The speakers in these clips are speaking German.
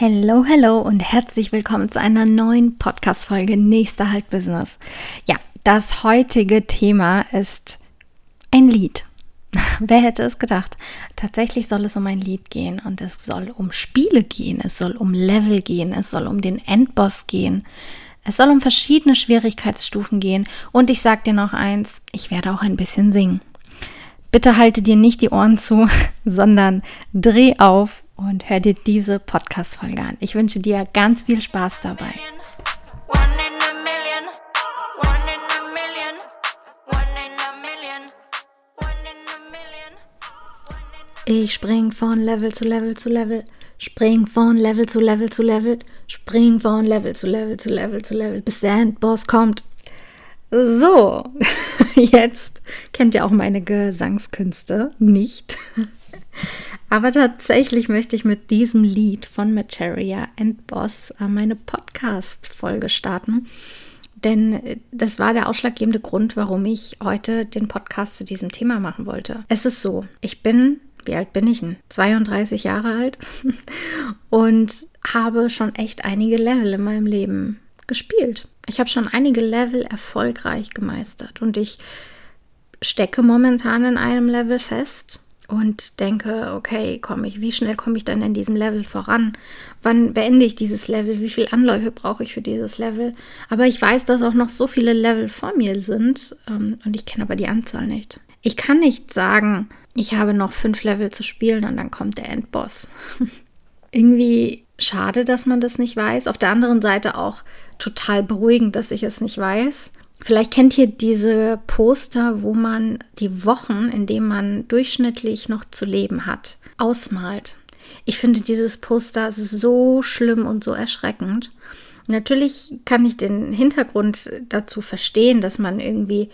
Hello, hello und herzlich willkommen zu einer neuen Podcast-Folge Nächster Halt Business. Ja, das heutige Thema ist ein Lied. Wer hätte es gedacht? Tatsächlich soll es um ein Lied gehen und es soll um Spiele gehen, es soll um Level gehen, es soll um den Endboss gehen. Es soll um verschiedene Schwierigkeitsstufen gehen und ich sag dir noch eins, ich werde auch ein bisschen singen. Bitte halte dir nicht die Ohren zu, sondern dreh auf und hör dir diese Podcast-Folge an. Ich wünsche dir ganz viel Spaß dabei. Ich spring von Level zu Level zu Level, spring von Level zu Level zu Level, spring von Level zu Level zu Level zu Level, bis der Endboss kommt. So, jetzt kennt ihr auch meine Gesangskünste nicht. Aber tatsächlich möchte ich mit diesem Lied von Materia and Boss äh, meine Podcast-Folge starten. Denn äh, das war der ausschlaggebende Grund, warum ich heute den Podcast zu diesem Thema machen wollte. Es ist so, ich bin, wie alt bin ich denn? 32 Jahre alt und habe schon echt einige Level in meinem Leben gespielt. Ich habe schon einige Level erfolgreich gemeistert und ich stecke momentan in einem Level fest und denke, okay, komme ich, wie schnell komme ich dann in diesem Level voran? Wann beende ich dieses Level? Wie viel Anläufe brauche ich für dieses Level? Aber ich weiß, dass auch noch so viele Level vor mir sind ähm, und ich kenne aber die Anzahl nicht. Ich kann nicht sagen, ich habe noch fünf Level zu spielen und dann kommt der Endboss. Irgendwie schade, dass man das nicht weiß. Auf der anderen Seite auch total beruhigend, dass ich es nicht weiß. Vielleicht kennt ihr diese Poster, wo man die Wochen, in denen man durchschnittlich noch zu leben hat, ausmalt. Ich finde dieses Poster so schlimm und so erschreckend. Natürlich kann ich den Hintergrund dazu verstehen, dass man irgendwie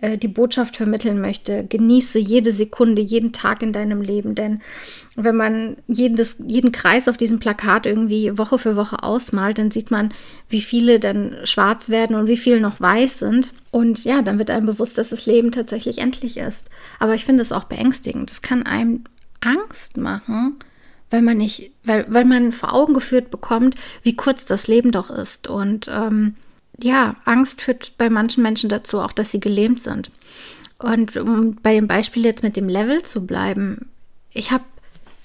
äh, die Botschaft vermitteln möchte, genieße jede Sekunde, jeden Tag in deinem Leben. Denn wenn man jedes, jeden Kreis auf diesem Plakat irgendwie Woche für Woche ausmalt, dann sieht man, wie viele dann schwarz werden und wie viele noch weiß sind. Und ja, dann wird einem bewusst, dass das Leben tatsächlich endlich ist. Aber ich finde es auch beängstigend. Das kann einem Angst machen, weil man nicht, weil, weil man vor Augen geführt bekommt, wie kurz das Leben doch ist. Und ähm, ja, Angst führt bei manchen Menschen dazu auch, dass sie gelähmt sind. Und um bei dem Beispiel jetzt mit dem Level zu bleiben, ich habe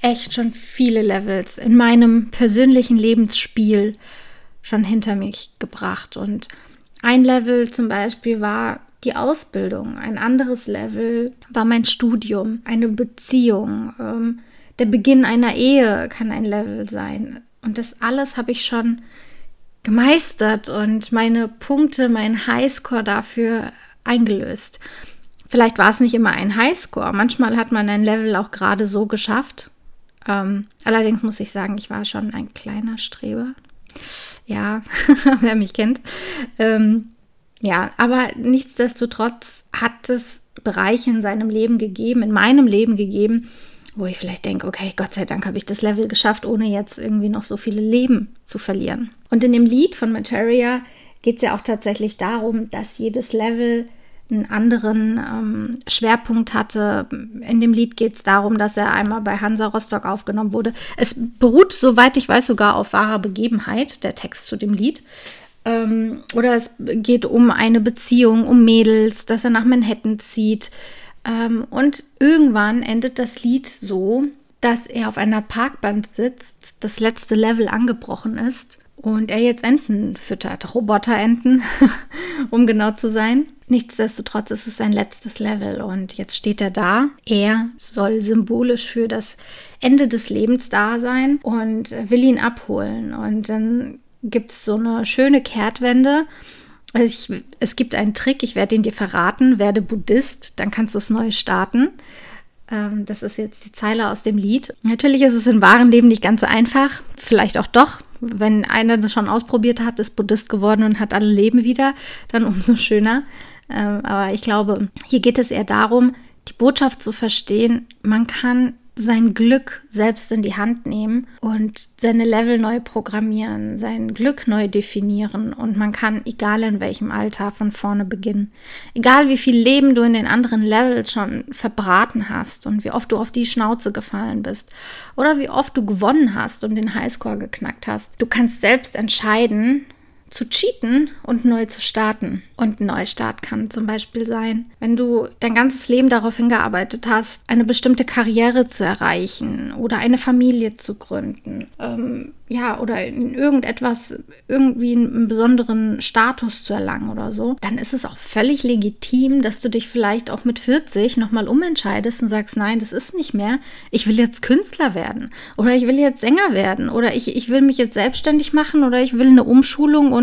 echt schon viele Levels in meinem persönlichen Lebensspiel schon hinter mich gebracht. Und ein Level zum Beispiel war die Ausbildung, ein anderes Level war mein Studium, eine Beziehung, ähm, der Beginn einer Ehe kann ein Level sein. Und das alles habe ich schon gemeistert und meine Punkte, mein Highscore dafür eingelöst. Vielleicht war es nicht immer ein Highscore. Manchmal hat man ein Level auch gerade so geschafft. Ähm, allerdings muss ich sagen, ich war schon ein kleiner Streber. Ja, wer mich kennt. Ähm, ja, aber nichtsdestotrotz hat es Bereiche in seinem Leben gegeben, in meinem Leben gegeben, wo ich vielleicht denke, okay, Gott sei Dank habe ich das Level geschafft, ohne jetzt irgendwie noch so viele Leben zu verlieren. Und in dem Lied von Materia geht es ja auch tatsächlich darum, dass jedes Level einen anderen ähm, Schwerpunkt hatte. In dem Lied geht es darum, dass er einmal bei Hansa Rostock aufgenommen wurde. Es beruht, soweit ich weiß, sogar auf wahrer Begebenheit, der Text zu dem Lied. Ähm, oder es geht um eine Beziehung, um Mädels, dass er nach Manhattan zieht. Ähm, und irgendwann endet das Lied so, dass er auf einer Parkbank sitzt, das letzte Level angebrochen ist und er jetzt Enten füttert, Roboterenten, um genau zu sein. Nichtsdestotrotz ist es sein letztes Level und jetzt steht er da. Er soll symbolisch für das Ende des Lebens da sein und will ihn abholen. Und dann gibt es so eine schöne Kehrtwende ich, es gibt einen Trick, ich werde ihn dir verraten, werde Buddhist, dann kannst du es neu starten. Ähm, das ist jetzt die Zeile aus dem Lied. Natürlich ist es im wahren Leben nicht ganz so einfach, vielleicht auch doch. Wenn einer das schon ausprobiert hat, ist Buddhist geworden und hat alle Leben wieder, dann umso schöner. Ähm, aber ich glaube, hier geht es eher darum, die Botschaft zu verstehen, man kann sein Glück selbst in die Hand nehmen und seine Level neu programmieren, sein Glück neu definieren und man kann, egal in welchem Alter, von vorne beginnen. Egal wie viel Leben du in den anderen Levels schon verbraten hast und wie oft du auf die Schnauze gefallen bist oder wie oft du gewonnen hast und den Highscore geknackt hast. Du kannst selbst entscheiden, zu cheaten und neu zu starten. Und ein Neustart kann zum Beispiel sein, wenn du dein ganzes Leben darauf hingearbeitet hast, eine bestimmte Karriere zu erreichen oder eine Familie zu gründen. Ähm, ja, oder in irgendetwas, irgendwie einen besonderen Status zu erlangen oder so, dann ist es auch völlig legitim, dass du dich vielleicht auch mit 40 nochmal umentscheidest und sagst, nein, das ist nicht mehr. Ich will jetzt Künstler werden oder ich will jetzt Sänger werden oder ich, ich will mich jetzt selbstständig machen oder ich will eine Umschulung und,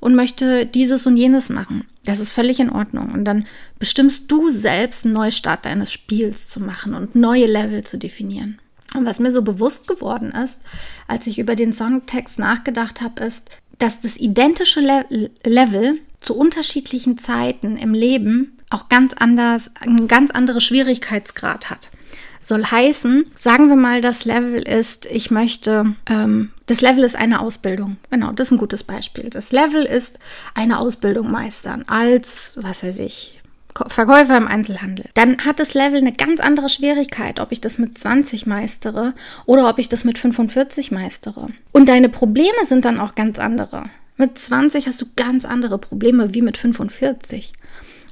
und möchte dieses und jenes machen. Das ist völlig in Ordnung. Und dann bestimmst du selbst einen Neustart deines Spiels zu machen und neue Level zu definieren. Und was mir so bewusst geworden ist, als ich über den Songtext nachgedacht habe, ist, dass das identische Le Level zu unterschiedlichen Zeiten im Leben auch ganz anders, einen ganz anderen Schwierigkeitsgrad hat. Soll heißen, sagen wir mal, das Level ist, ich möchte, ähm, das Level ist eine Ausbildung. Genau, das ist ein gutes Beispiel. Das Level ist eine Ausbildung meistern als, was weiß ich, Verkäufer im Einzelhandel, dann hat das Level eine ganz andere Schwierigkeit, ob ich das mit 20 meistere oder ob ich das mit 45 meistere. Und deine Probleme sind dann auch ganz andere. Mit 20 hast du ganz andere Probleme wie mit 45.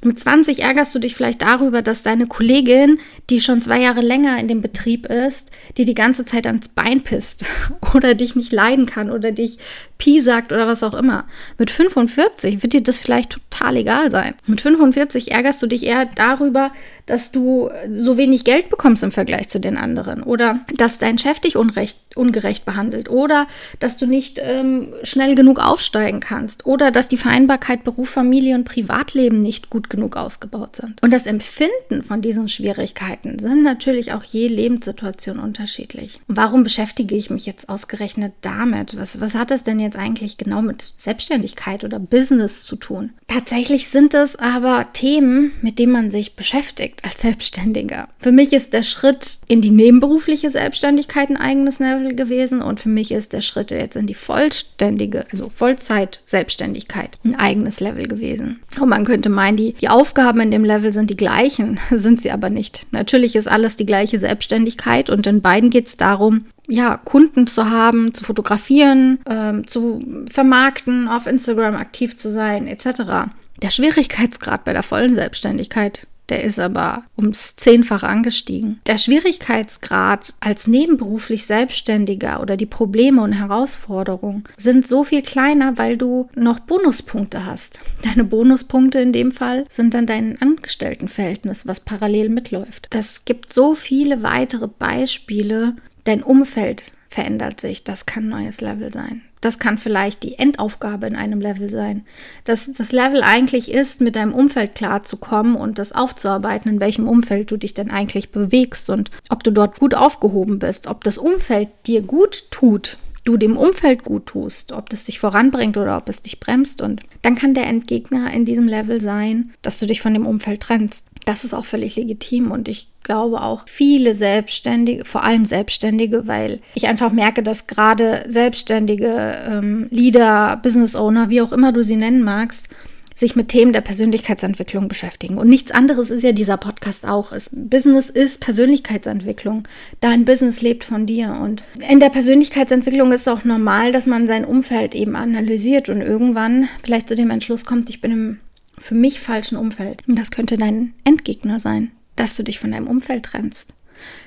Mit 20 ärgerst du dich vielleicht darüber, dass deine Kollegin, die schon zwei Jahre länger in dem Betrieb ist, die die ganze Zeit ans Bein pisst oder dich nicht leiden kann oder dich Pi sagt oder was auch immer. Mit 45 wird dir das vielleicht total egal sein. Mit 45 ärgerst du dich eher darüber, dass du so wenig Geld bekommst im Vergleich zu den anderen oder dass dein Chef dich unrecht, ungerecht behandelt oder dass du nicht ähm, schnell genug aufsteigen kannst oder dass die Vereinbarkeit Beruf, Familie und Privatleben nicht gut genug ausgebaut sind. Und das Empfinden von diesen Schwierigkeiten sind natürlich auch je Lebenssituation unterschiedlich. Warum beschäftige ich mich jetzt ausgerechnet damit? Was, was hat es denn jetzt eigentlich genau mit Selbstständigkeit oder Business zu tun? Tatsächlich sind es aber Themen, mit denen man sich beschäftigt als Selbstständiger. Für mich ist der Schritt in die nebenberufliche Selbstständigkeit ein eigenes Level gewesen und für mich ist der Schritt jetzt in die vollständige, also Vollzeit-Selbstständigkeit ein eigenes Level gewesen. Und man könnte meinen, die, die Aufgaben in dem Level sind die gleichen, sind sie aber nicht. Natürlich ist alles die gleiche Selbstständigkeit und in beiden geht es darum, ja, Kunden zu haben, zu fotografieren, ähm, zu vermarkten, auf Instagram aktiv zu sein, etc. Der Schwierigkeitsgrad bei der vollen Selbstständigkeit, der ist aber ums Zehnfache angestiegen. Der Schwierigkeitsgrad als nebenberuflich Selbstständiger oder die Probleme und Herausforderungen sind so viel kleiner, weil du noch Bonuspunkte hast. Deine Bonuspunkte in dem Fall sind dann dein Angestelltenverhältnis, was parallel mitläuft. Das gibt so viele weitere Beispiele, Dein Umfeld verändert sich. Das kann ein neues Level sein. Das kann vielleicht die Endaufgabe in einem Level sein. Dass das Level eigentlich ist, mit deinem Umfeld klarzukommen und das aufzuarbeiten, in welchem Umfeld du dich denn eigentlich bewegst und ob du dort gut aufgehoben bist, ob das Umfeld dir gut tut, du dem Umfeld gut tust, ob das dich voranbringt oder ob es dich bremst. Und dann kann der Endgegner in diesem Level sein, dass du dich von dem Umfeld trennst. Das ist auch völlig legitim und ich glaube auch viele Selbstständige, vor allem Selbstständige, weil ich einfach merke, dass gerade Selbstständige, ähm, Leader, Business Owner, wie auch immer du sie nennen magst, sich mit Themen der Persönlichkeitsentwicklung beschäftigen. Und nichts anderes ist ja dieser Podcast auch. Es, Business ist Persönlichkeitsentwicklung. Dein Business lebt von dir. Und in der Persönlichkeitsentwicklung ist es auch normal, dass man sein Umfeld eben analysiert und irgendwann vielleicht zu dem Entschluss kommt, ich bin im für mich falschen Umfeld. Und das könnte dein Endgegner sein, dass du dich von deinem Umfeld trennst.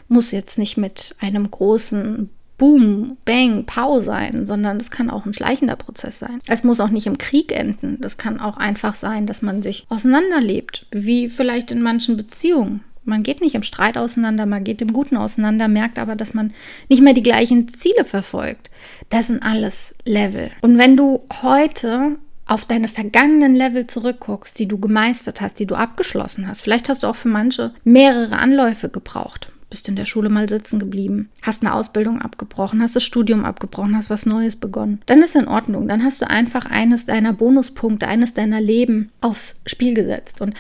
Muss jetzt nicht mit einem großen Boom, Bang, Pow sein, sondern es kann auch ein schleichender Prozess sein. Es muss auch nicht im Krieg enden. Das kann auch einfach sein, dass man sich auseinanderlebt, wie vielleicht in manchen Beziehungen. Man geht nicht im Streit auseinander, man geht im Guten auseinander, merkt aber, dass man nicht mehr die gleichen Ziele verfolgt. Das sind alles Level. Und wenn du heute auf deine vergangenen Level zurückguckst, die du gemeistert hast, die du abgeschlossen hast, vielleicht hast du auch für manche mehrere Anläufe gebraucht. Bist in der Schule mal sitzen geblieben, hast eine Ausbildung abgebrochen, hast das Studium abgebrochen, hast was Neues begonnen. Dann ist in Ordnung. Dann hast du einfach eines deiner Bonuspunkte, eines deiner Leben aufs Spiel gesetzt. Und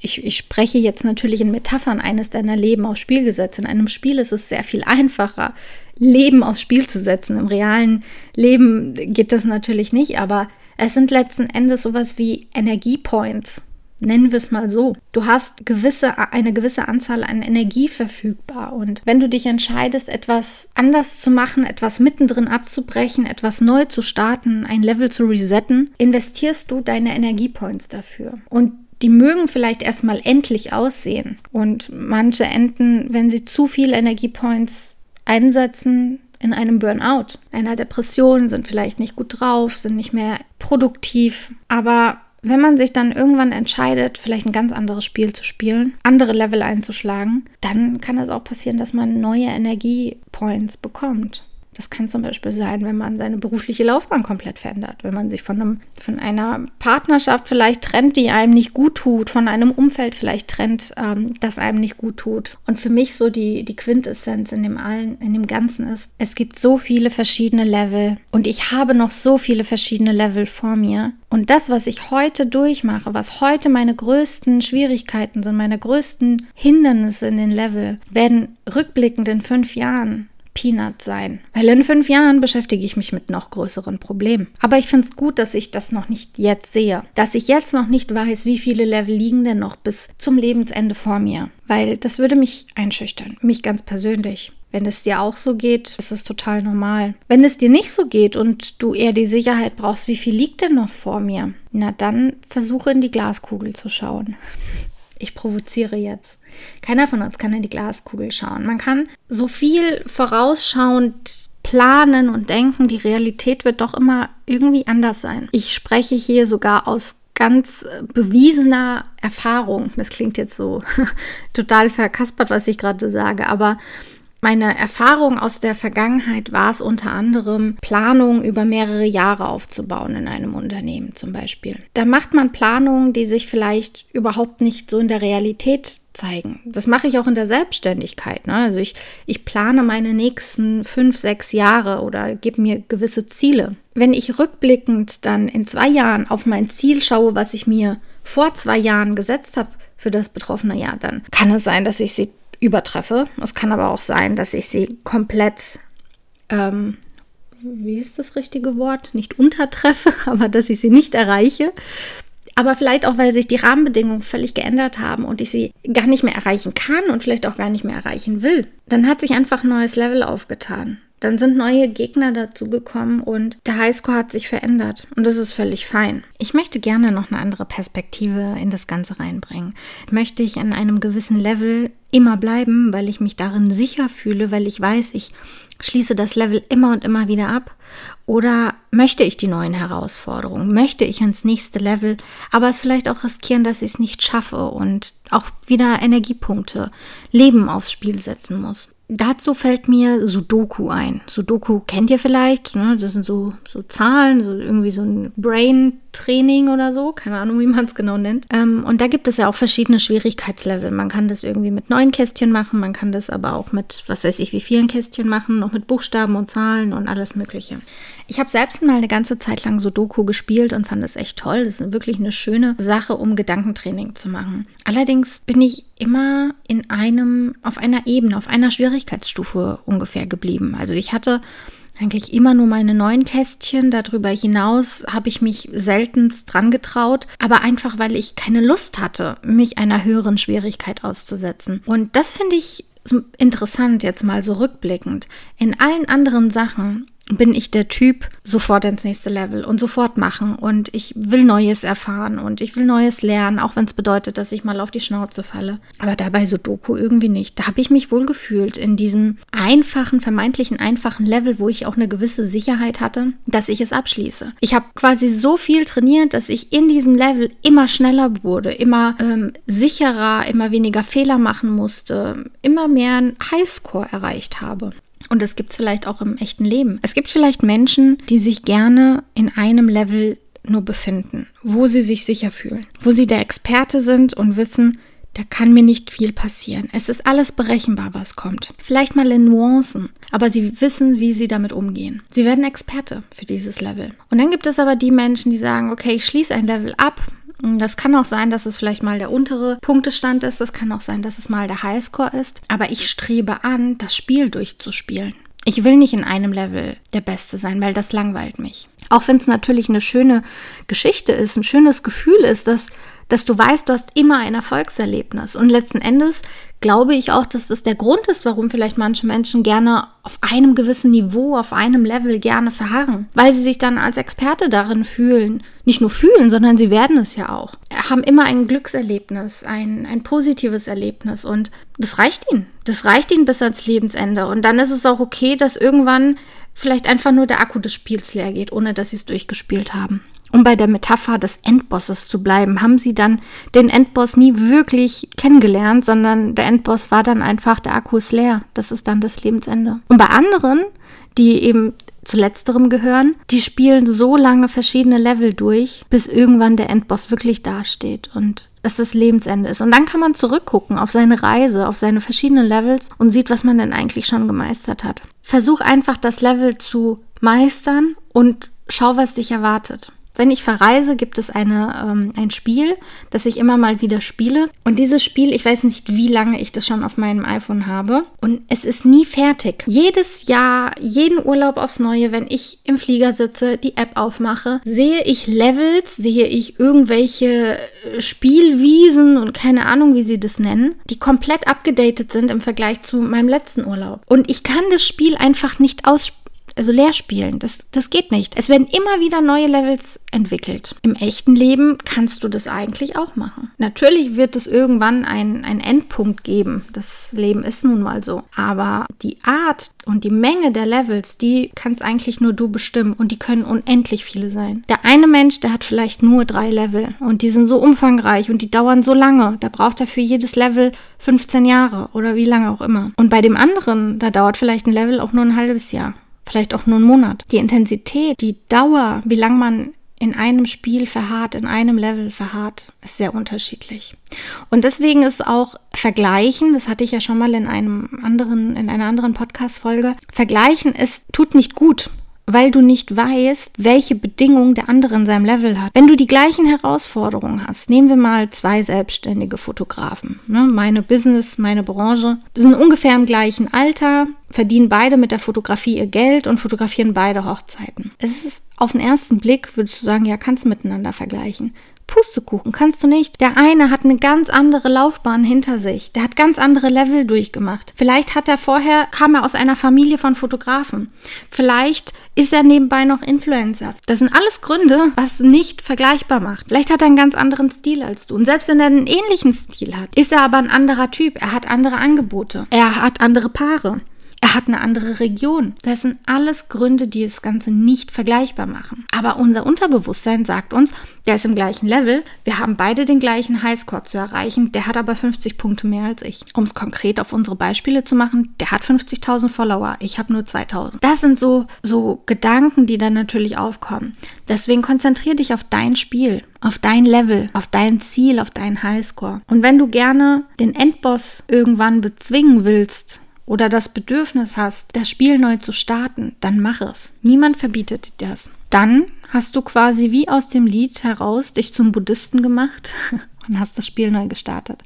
ich, ich spreche jetzt natürlich in Metaphern eines deiner Leben aufs Spiel gesetzt. In einem Spiel ist es sehr viel einfacher, Leben aufs Spiel zu setzen. Im realen Leben geht das natürlich nicht, aber es sind letzten Endes sowas wie Energiepoints. Nennen wir es mal so. Du hast gewisse, eine gewisse Anzahl an Energie verfügbar. Und wenn du dich entscheidest, etwas anders zu machen, etwas mittendrin abzubrechen, etwas neu zu starten, ein Level zu resetten, investierst du deine Energiepoints dafür. Und die mögen vielleicht erstmal endlich aussehen. Und manche enden, wenn sie zu viel Energiepoints einsetzen, in einem Burnout, einer Depression, sind vielleicht nicht gut drauf, sind nicht mehr produktiv. Aber wenn man sich dann irgendwann entscheidet, vielleicht ein ganz anderes Spiel zu spielen, andere Level einzuschlagen, dann kann es auch passieren, dass man neue Energiepoints bekommt. Das kann zum Beispiel sein, wenn man seine berufliche Laufbahn komplett verändert, wenn man sich von, einem, von einer Partnerschaft vielleicht trennt, die einem nicht gut tut, von einem Umfeld vielleicht trennt, ähm, das einem nicht gut tut. Und für mich so die, die Quintessenz in dem allen, in dem Ganzen ist, es gibt so viele verschiedene Level und ich habe noch so viele verschiedene Level vor mir. Und das, was ich heute durchmache, was heute meine größten Schwierigkeiten sind, meine größten Hindernisse in den Level, werden rückblickend in fünf Jahren Peanut sein. Weil in fünf Jahren beschäftige ich mich mit noch größeren Problemen. Aber ich finde es gut, dass ich das noch nicht jetzt sehe. Dass ich jetzt noch nicht weiß, wie viele Level liegen denn noch bis zum Lebensende vor mir. Weil das würde mich einschüchtern. Mich ganz persönlich. Wenn es dir auch so geht, ist es total normal. Wenn es dir nicht so geht und du eher die Sicherheit brauchst, wie viel liegt denn noch vor mir? Na dann versuche in die Glaskugel zu schauen. Ich provoziere jetzt. Keiner von uns kann in die Glaskugel schauen. Man kann so viel vorausschauend planen und denken, die Realität wird doch immer irgendwie anders sein. Ich spreche hier sogar aus ganz bewiesener Erfahrung. Das klingt jetzt so total verkaspert, was ich gerade sage, aber meine Erfahrung aus der Vergangenheit war es unter anderem, Planungen über mehrere Jahre aufzubauen in einem Unternehmen zum Beispiel. Da macht man Planungen, die sich vielleicht überhaupt nicht so in der Realität zeigen. Das mache ich auch in der Selbstständigkeit. Ne? Also ich, ich plane meine nächsten fünf, sechs Jahre oder gebe mir gewisse Ziele. Wenn ich rückblickend dann in zwei Jahren auf mein Ziel schaue, was ich mir vor zwei Jahren gesetzt habe, für das betroffene Jahr, dann kann es sein, dass ich sie übertreffe. Es kann aber auch sein, dass ich sie komplett, ähm, wie ist das richtige Wort? Nicht untertreffe, aber dass ich sie nicht erreiche. Aber vielleicht auch, weil sich die Rahmenbedingungen völlig geändert haben und ich sie gar nicht mehr erreichen kann und vielleicht auch gar nicht mehr erreichen will. Dann hat sich einfach ein neues Level aufgetan. Dann sind neue Gegner dazugekommen und der Highscore hat sich verändert. Und das ist völlig fein. Ich möchte gerne noch eine andere Perspektive in das Ganze reinbringen. Möchte ich an einem gewissen Level immer bleiben, weil ich mich darin sicher fühle, weil ich weiß, ich schließe das Level immer und immer wieder ab? Oder möchte ich die neuen Herausforderungen? Möchte ich ans nächste Level, aber es vielleicht auch riskieren, dass ich es nicht schaffe und auch wieder Energiepunkte, Leben aufs Spiel setzen muss? Dazu fällt mir Sudoku ein. Sudoku kennt ihr vielleicht, ne? das sind so, so Zahlen, so irgendwie so ein Brain-Training oder so, keine Ahnung, wie man es genau nennt. Ähm, und da gibt es ja auch verschiedene Schwierigkeitslevel. Man kann das irgendwie mit neun Kästchen machen, man kann das aber auch mit, was weiß ich, wie vielen Kästchen machen, noch mit Buchstaben und Zahlen und alles Mögliche. Ich habe selbst mal eine ganze Zeit lang Sudoku gespielt und fand es echt toll. Das ist wirklich eine schöne Sache, um Gedankentraining zu machen. Allerdings bin ich immer in einem, auf einer Ebene, auf einer Schwierigkeitsstufe ungefähr geblieben. Also ich hatte eigentlich immer nur meine neuen Kästchen. Darüber hinaus habe ich mich seltenst dran getraut, aber einfach weil ich keine Lust hatte, mich einer höheren Schwierigkeit auszusetzen. Und das finde ich interessant jetzt mal so rückblickend. In allen anderen Sachen bin ich der Typ, sofort ins nächste Level und sofort machen. Und ich will Neues erfahren und ich will Neues lernen, auch wenn es bedeutet, dass ich mal auf die Schnauze falle. Aber dabei Sudoku irgendwie nicht. Da habe ich mich wohl gefühlt in diesem einfachen, vermeintlichen einfachen Level, wo ich auch eine gewisse Sicherheit hatte, dass ich es abschließe. Ich habe quasi so viel trainiert, dass ich in diesem Level immer schneller wurde, immer ähm, sicherer, immer weniger Fehler machen musste, immer mehr einen Highscore erreicht habe. Und das gibt es vielleicht auch im echten Leben. Es gibt vielleicht Menschen, die sich gerne in einem Level nur befinden, wo sie sich sicher fühlen, wo sie der Experte sind und wissen, da kann mir nicht viel passieren. Es ist alles berechenbar, was kommt. Vielleicht mal in Nuancen, aber sie wissen, wie sie damit umgehen. Sie werden Experte für dieses Level. Und dann gibt es aber die Menschen, die sagen, okay, ich schließe ein Level ab, Das kann auch sein, dass es vielleicht mal der untere Punktestand ist. Das kann auch sein, dass es mal der Highscore ist. Aber ich strebe an, das Spiel durchzuspielen. Ich will nicht in einem Level der Beste sein, weil das langweilt mich. Auch wenn es natürlich eine schöne Geschichte ist, ein schönes Gefühl ist, dass, dass du weißt, du hast immer ein Erfolgserlebnis. Und letzten Endes glaube ich auch, dass das der Grund ist, warum vielleicht manche Menschen gerne auf einem gewissen Niveau, auf einem Level gerne verharren, weil sie sich dann als Experte darin fühlen. Nicht nur fühlen, sondern sie werden es ja auch. Haben immer ein Glückserlebnis, ein, ein positives Erlebnis und das reicht ihnen. Das reicht ihnen bis ans Lebensende. Und dann ist es auch okay, dass irgendwann vielleicht einfach nur der Akku des Spiels leer geht, ohne dass sie es durchgespielt haben. Um bei der Metapher des Endbosses zu bleiben, haben sie dann den Endboss nie wirklich kennengelernt, sondern der Endboss war dann einfach, der Akku ist leer. Das ist dann das Lebensende. Und bei anderen, die eben zu letzterem gehören, die spielen so lange verschiedene Level durch, bis irgendwann der Endboss wirklich dasteht und es das Lebensende ist. Und dann kann man zurückgucken auf seine Reise, auf seine verschiedenen Levels und sieht, was man denn eigentlich schon gemeistert hat. Versuch einfach das Level zu meistern und schau, was dich erwartet. Wenn ich verreise, gibt es eine, ähm, ein Spiel, das ich immer mal wieder spiele. Und dieses Spiel, ich weiß nicht, wie lange ich das schon auf meinem iPhone habe. Und es ist nie fertig. Jedes Jahr, jeden Urlaub aufs Neue, wenn ich im Flieger sitze, die App aufmache, sehe ich Levels, sehe ich irgendwelche äh, Spielwiesen und keine Ahnung, wie sie das nennen, die komplett abgedatet sind im Vergleich zu meinem letzten Urlaub. Und ich kann das Spiel einfach nicht ausspielen also leer spielen. Das, das geht nicht. Es werden immer wieder neue Levels entwickelt. Im echten Leben kannst du das eigentlich auch machen. Natürlich wird es irgendwann einen Endpunkt geben. Das Leben ist nun mal so. Aber die Art und die Menge der Levels, die kannst eigentlich nur du bestimmen. Und die können unendlich viele sein. Der eine Mensch, der hat vielleicht nur drei Level. Und die sind so umfangreich und die dauern so lange. Da braucht er für jedes Level 15 Jahre oder wie lange auch immer. Und bei dem anderen, da dauert vielleicht ein Level auch nur ein halbes Jahr vielleicht auch nur einen Monat. Die Intensität, die Dauer, wie lange man in einem Spiel verharrt, in einem Level verharrt, ist sehr unterschiedlich. Und deswegen ist auch Vergleichen, das hatte ich ja schon mal in einem anderen, in einer anderen Podcast-Folge, Vergleichen ist, tut nicht gut weil du nicht weißt, welche Bedingungen der andere in seinem Level hat. Wenn du die gleichen Herausforderungen hast, nehmen wir mal zwei selbstständige Fotografen. Ne? Meine Business, meine Branche, die sind ungefähr im gleichen Alter, verdienen beide mit der Fotografie ihr Geld und fotografieren beide Hochzeiten. Es ist auf den ersten Blick, würdest du sagen, ja, kannst miteinander vergleichen. Pustekuchen, kannst du nicht. Der eine hat eine ganz andere Laufbahn hinter sich. Der hat ganz andere Level durchgemacht. Vielleicht hat er vorher, kam er aus einer Familie von Fotografen. Vielleicht ist er nebenbei noch Influencer. Das sind alles Gründe, was nicht vergleichbar macht. Vielleicht hat er einen ganz anderen Stil als du. Und selbst wenn er einen ähnlichen Stil hat, ist er aber ein anderer Typ. Er hat andere Angebote. Er hat andere Paare. Er hat eine andere Region. Das sind alles Gründe, die das Ganze nicht vergleichbar machen. Aber unser Unterbewusstsein sagt uns, der ist im gleichen Level, wir haben beide den gleichen Highscore zu erreichen, der hat aber 50 Punkte mehr als ich. Um es konkret auf unsere Beispiele zu machen, der hat 50.000 Follower, ich habe nur 2.000. Das sind so, so Gedanken, die dann natürlich aufkommen. Deswegen konzentriere dich auf dein Spiel, auf dein Level, auf dein Ziel, auf deinen Highscore. Und wenn du gerne den Endboss irgendwann bezwingen willst, oder das Bedürfnis hast, das Spiel neu zu starten, dann mach es. Niemand verbietet dir das. Dann hast du quasi wie aus dem Lied heraus dich zum Buddhisten gemacht und hast das Spiel neu gestartet.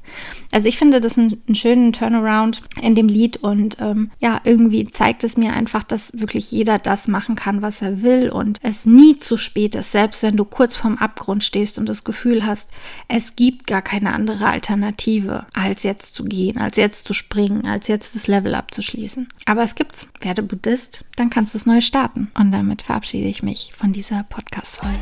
Also ich finde das einen, einen schönen Turnaround in dem Lied und ähm, ja, irgendwie zeigt es mir einfach, dass wirklich jeder das machen kann, was er will und es nie zu spät ist, selbst wenn du kurz vorm Abgrund stehst und das Gefühl hast, es gibt gar keine andere Alternative, als jetzt zu gehen, als jetzt zu springen, als jetzt das Level abzuschließen. Aber es gibt's. Werde Buddhist, dann kannst du es neu starten. Und damit verabschiede ich mich von dieser Podcast-Folge.